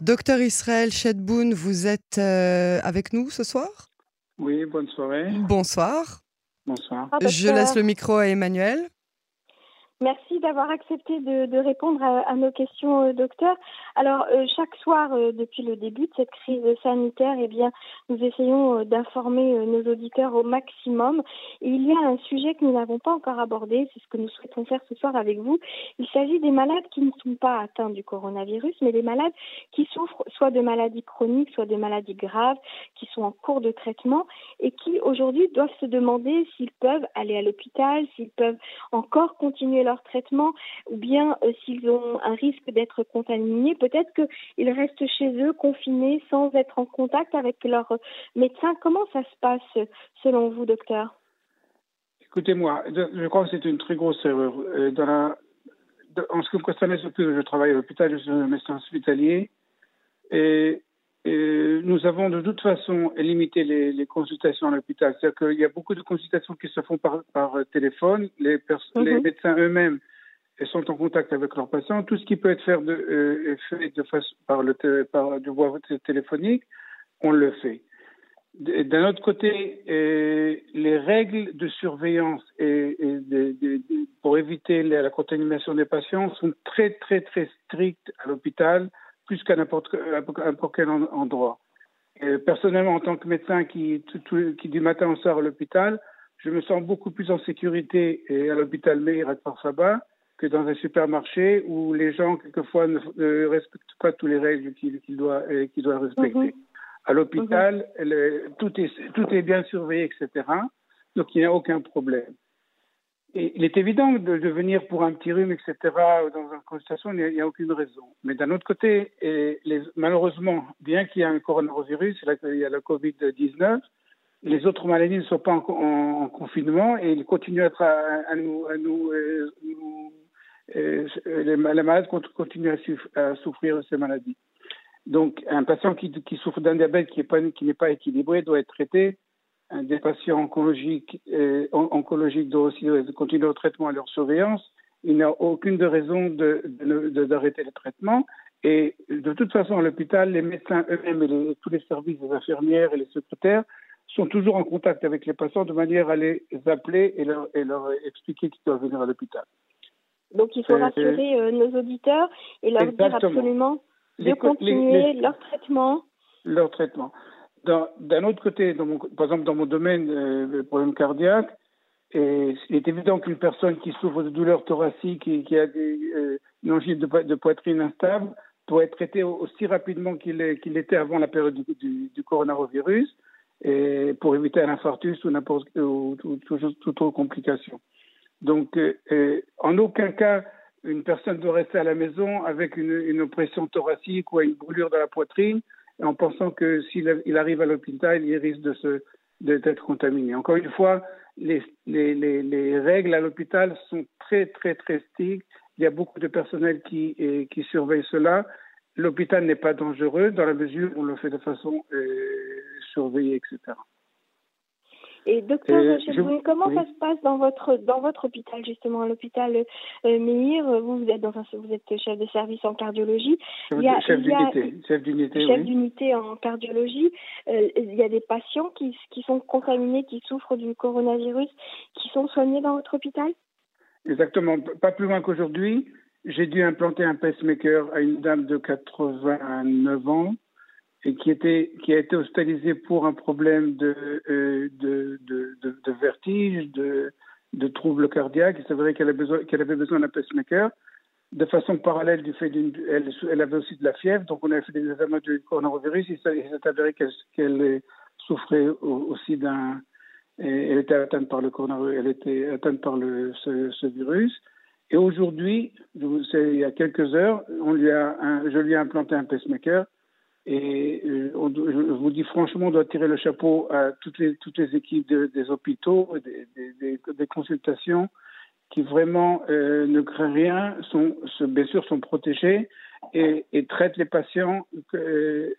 Docteur Israël Chedboun, vous êtes euh, avec nous ce soir? Oui, bonne soirée. Bonsoir. Bonsoir. Je laisse le micro à Emmanuel. Merci d'avoir accepté de, répondre à, nos questions, euh, docteur. Alors, euh, chaque soir, euh, depuis le début de cette crise sanitaire, eh bien, nous essayons d'informer nos auditeurs au maximum. Et il y a un sujet que nous n'avons pas encore abordé, c'est ce que nous souhaitons faire ce soir avec vous. Il s'agit des malades qui ne sont pas atteints du coronavirus, mais des malades qui souffrent soit de maladies chroniques, soit de maladies graves, qui sont en cours de traitement et qui aujourd'hui doivent se demander s'ils peuvent aller à l'hôpital, s'ils peuvent encore continuer leur traitement ou bien euh, s'ils ont un risque d'être contaminés, peut-être qu'ils restent chez eux confinés sans être en contact avec leur médecin. Comment ça se passe selon vous, docteur? Écoutez-moi, je crois que c'est une très grosse erreur. Euh, en ce qui me concerne, je travaille à l'hôpital, je suis un médecin hospitalier et, et, nous avons de toute façon limité les, les consultations à l'hôpital. C'est-à-dire qu'il y a beaucoup de consultations qui se font par, par téléphone. Les, mm -hmm. les médecins eux-mêmes sont en contact avec leurs patients. Tout ce qui peut être fait, de, euh, fait de façon, par, le par de voie téléphonique, on le fait. D'un autre côté, euh, les règles de surveillance et, et de, de, de, pour éviter la, la, contamination des patients sont très très très strictes à l'hôpital, plus qu'à n'importe quel endroit. Et personnellement, en tant que médecin qui, tout, tout, qui du matin au soir à l'hôpital, je me sens beaucoup plus en sécurité à l'hôpital Meir à Port-Sabah que dans un supermarché où les gens, quelquefois, ne, ne respectent pas toutes les règles qu'ils qu doivent, qu doivent respecter. Mm -hmm. À l'hôpital, mm -hmm. tout, est, tout est bien surveillé, etc. Donc, il n'y a aucun problème. Il est évident de, venir pour un petit rhume, etc., dans une consultation, il n'y a, aucune raison. Mais d'un autre côté, malheureusement, bien qu'il y ait un coronavirus, il y a le Covid-19, les autres maladies ne sont pas en, en, en confinement et ils continuent à, nous, à nous, euh, euh, les, malades continuent à, souffrir de ces maladies. Donc, un patient qui, souffre d'un diabète qui n'est pas, équilibré doit être traité. Un des patients oncologiques, euh, oncologiques doivent aussi continuer au traitement et leur surveillance. Il n'y a aucune de raison d'arrêter de, de, le traitement. Et de toute façon, à l'hôpital, les médecins eux-mêmes et les, tous les services, les infirmières et les secrétaires sont toujours en contact avec les patients de manière à les appeler et leur, et leur expliquer qu'ils doivent venir à l'hôpital. Donc il faut rassurer euh, nos auditeurs et leur Exactement. dire absolument de les, continuer les, leur traitement. Leur traitement. D'un autre côté, par exemple dans mon domaine, euh, le problème cardiaque, il est évident qu'une personne qui souffre de douleurs thoraciques et qui a euh, une angine de, poitrine instable doit être traitée aussi rapidement qu'il qu était avant la période du, coronavirus pour éviter un infarctus ou ou, ou, toute, autre complication. Donc, euh, en aucun cas, une personne doit rester à la maison avec une oppression thoracique ou une brûlure dans la poitrine en pensant que s'il il arrive à l'hôpital, il risque de se d'être contaminé. Encore une fois, les, les, les, les règles à l'hôpital sont très, très, très strictes. Il y a beaucoup de personnel qui, et, qui surveille cela. L'hôpital n'est pas dangereux dans la mesure où on le fait de façon euh, surveillée, etc. Et docteur Chedboun, comment oui. ça se passe dans votre dans votre hôpital justement, l'hôpital euh, Meir? Vous vous êtes dans un, vous êtes chef de service en cardiologie. Chef, il y a, chef d'unité, chef d'unité, chef oui. d'unité en cardiologie. Euh, il y a des patients qui qui sont contaminés, qui souffrent du coronavirus, qui sont soignés dans votre hôpital? Exactement, pas plus loin qu'aujourd'hui. J'ai dû implanter un pacemaker à une dame de 89 ans et qui était qui a été hospitalisé pour un problème de euh, de, de, de, vertige, de, de troubles cardiaques. Il s'avérait qu'elle avait besoin qu'elle avait besoin d'un pacemaker. De façon parallèle du fait d'une, elle, avait aussi de la fièvre, donc on a fait des examens du coronavirus. Il s'est avéré qu'elle qu souffrait aussi d'un, elle était atteinte par le coronavirus, elle était atteinte par le ce, virus. Et aujourd'hui, il y a quelques heures, on lui a, je lui ai implanté un pacemaker et euh, je vous dis franchement, on doit tirer le chapeau à toutes les, équipes de, des hôpitaux, des, consultations, qui vraiment euh, ne créent rien, sont, bien sûr sont protégés et, traitent les patients euh,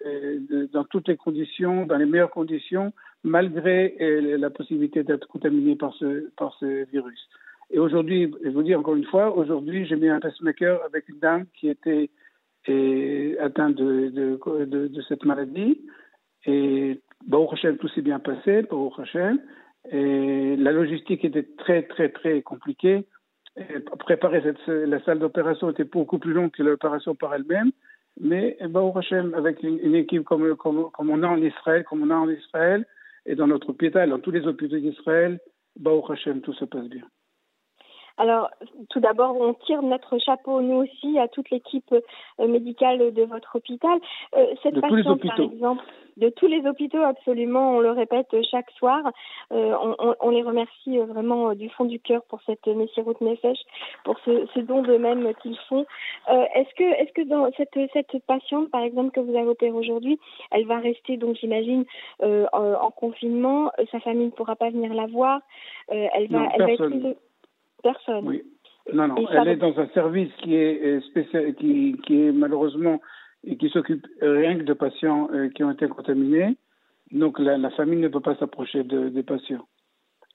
dans toutes les conditions, dans les meilleures conditions, malgré la possibilité d'être contaminé par ce, par ce virus. Et aujourd'hui, je vous dis encore une fois, aujourd'hui, j'ai mis un pacemaker avec une dame qui était est atteint de, de, de, cette maladie. Et Baruch Hashem, tout s'est bien passé, Baruch Hashem. Et la logistique était très, très, très compliquée. préparer la salle d'opération était beaucoup plus longue que l'opération par elle-même. Mais Baruch Hashem, avec une, équipe comme, comme, comme, on a en Israël, comme on a en Israël, et dans notre hôpital, dans tous les hôpitaux d'Israël, Baruch Hashem, tout se passe bien. Alors, tout d'abord, on tire notre chapeau, nous aussi, à toute l'équipe euh, médicale de votre hôpital. Euh, cette de patiente, par exemple, de tous les hôpitaux, absolument, on le répète chaque soir. Euh, on, les remercie vraiment du fond du cœur pour cette Messirut Nefesh, pour ce, don d'eux-mêmes qu'ils font. est-ce que, est-ce que dans cette, cette patiente, par exemple, que vous avez opérée aujourd'hui, elle va rester, donc j'imagine, en, confinement, sa famille ne pourra pas venir la voir, elle va, elle va être personne. Oui. Non, non, elle est dans un service qui est euh, spécial, qui, qui est malheureusement et qui s'occupe rien que de patients euh, qui ont été contaminés. Donc la, la famille ne peut pas s'approcher de, des patients.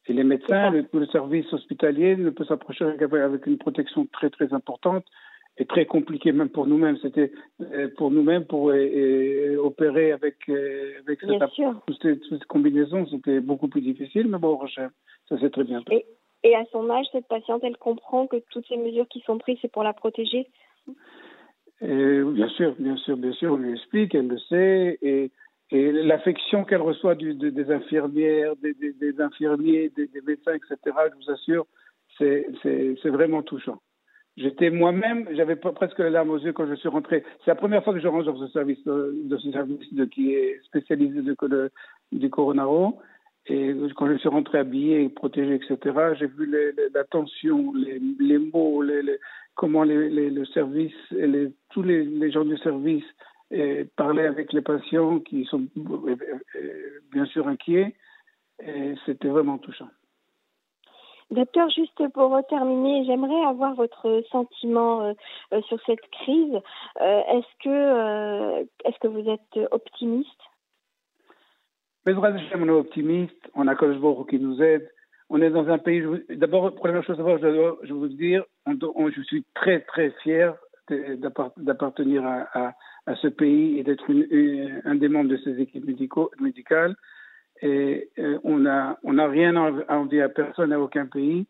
Et les médecins, le, le, service hospitalier ne peut s'approcher avec une protection très très importante et très compliquée même pour nous-mêmes. C'était euh, pour nous-mêmes pour opérer avec avec cette, toutes, ces, combinaisons, c'était beaucoup plus difficile, mais bon, ça s'est très bien fait. Et à son âge, cette patiente, elle comprend que toutes ces mesures qui sont prises, c'est pour la protéger Bien sûr, bien sûr, bien sûr, on lui explique, elle le sait, et, l'affection qu'elle reçoit des infirmières, des, infirmiers, des, médecins, etc., je vous assure, c'est vraiment touchant. J'étais moi-même, j'avais presque les larmes aux yeux quand je suis rentré. C'est la première fois que je rentre dans ce service, de ce service qui est spécialisé du coronaro. Et quand je suis rentré habillé, protégé, etc., j'ai vu les, les, mots, comment le service, tous les, gens du service parlaient avec les patients qui sont euh, euh, bien sûr inquiets. Et c'était vraiment touchant. Docteur, juste pour terminer, j'aimerais avoir votre sentiment euh, sur cette crise. que, est-ce que vous êtes optimiste on est optimiste, on a Kodesh qui nous aide. On est dans un pays. D'abord, première chose, je je veux vous dire, je suis très très fier d'appartenir à, ce pays et d'être un des membres de ces équipes médicales. Et euh, on n'a on a rien à envier à personne, à aucun pays.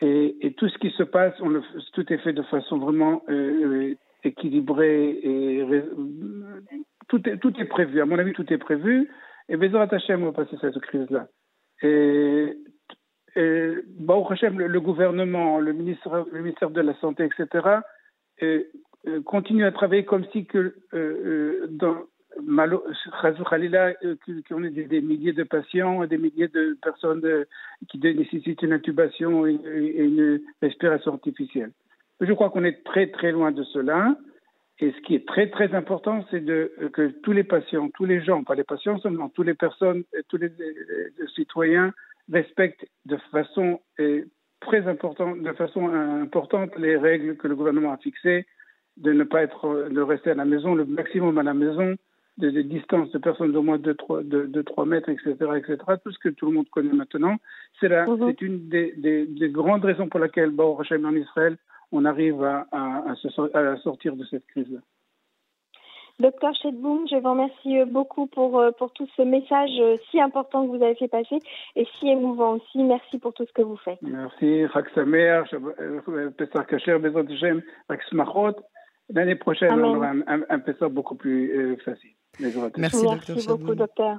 Et, tout ce qui se passe, on tout est fait de façon vraiment euh, équilibrée et tout est, tout est prévu. À mon avis, tout est prévu. Et Bezrat Hashem, on va passer cette crise-là. Et, et Hashem, le, gouvernement, le ministère, le ministère de la Santé, etc., et, euh, continue à travailler comme si que euh, euh dans Khalila, euh, qu'on ait des, milliers de patients, des milliers de personnes qui nécessitent une intubation et, une respiration artificielle. Je crois qu'on est très très loin de cela. Et ce qui est très très important, c'est de que tous les patients, tous les gens, pas les patients seulement, toutes les personnes, tous les, citoyens respectent de façon très importante, de façon importante les règles que le gouvernement a fixées, de ne pas être, de rester à la maison, le maximum à la maison, de, de distance de personnes d'au moins de 3, de, de 3 mètres, etc., etc., tout ce que tout le monde connaît maintenant. C'est mm-hmm. c'est une des, des, des, grandes raisons pour laquelle Baruch Hashem en Israël on arrive à, à, à, sortir de cette crise-là. Docteur Chedboum, je vous remercie euh, beaucoup pour, euh, pour tout ce message euh, si important que vous avez fait passer et si émouvant aussi. Merci pour tout ce que vous faites. Merci. L'année prochaine, on aura un, un, Pessar beaucoup plus facile. Merci, Merci beaucoup, docteur.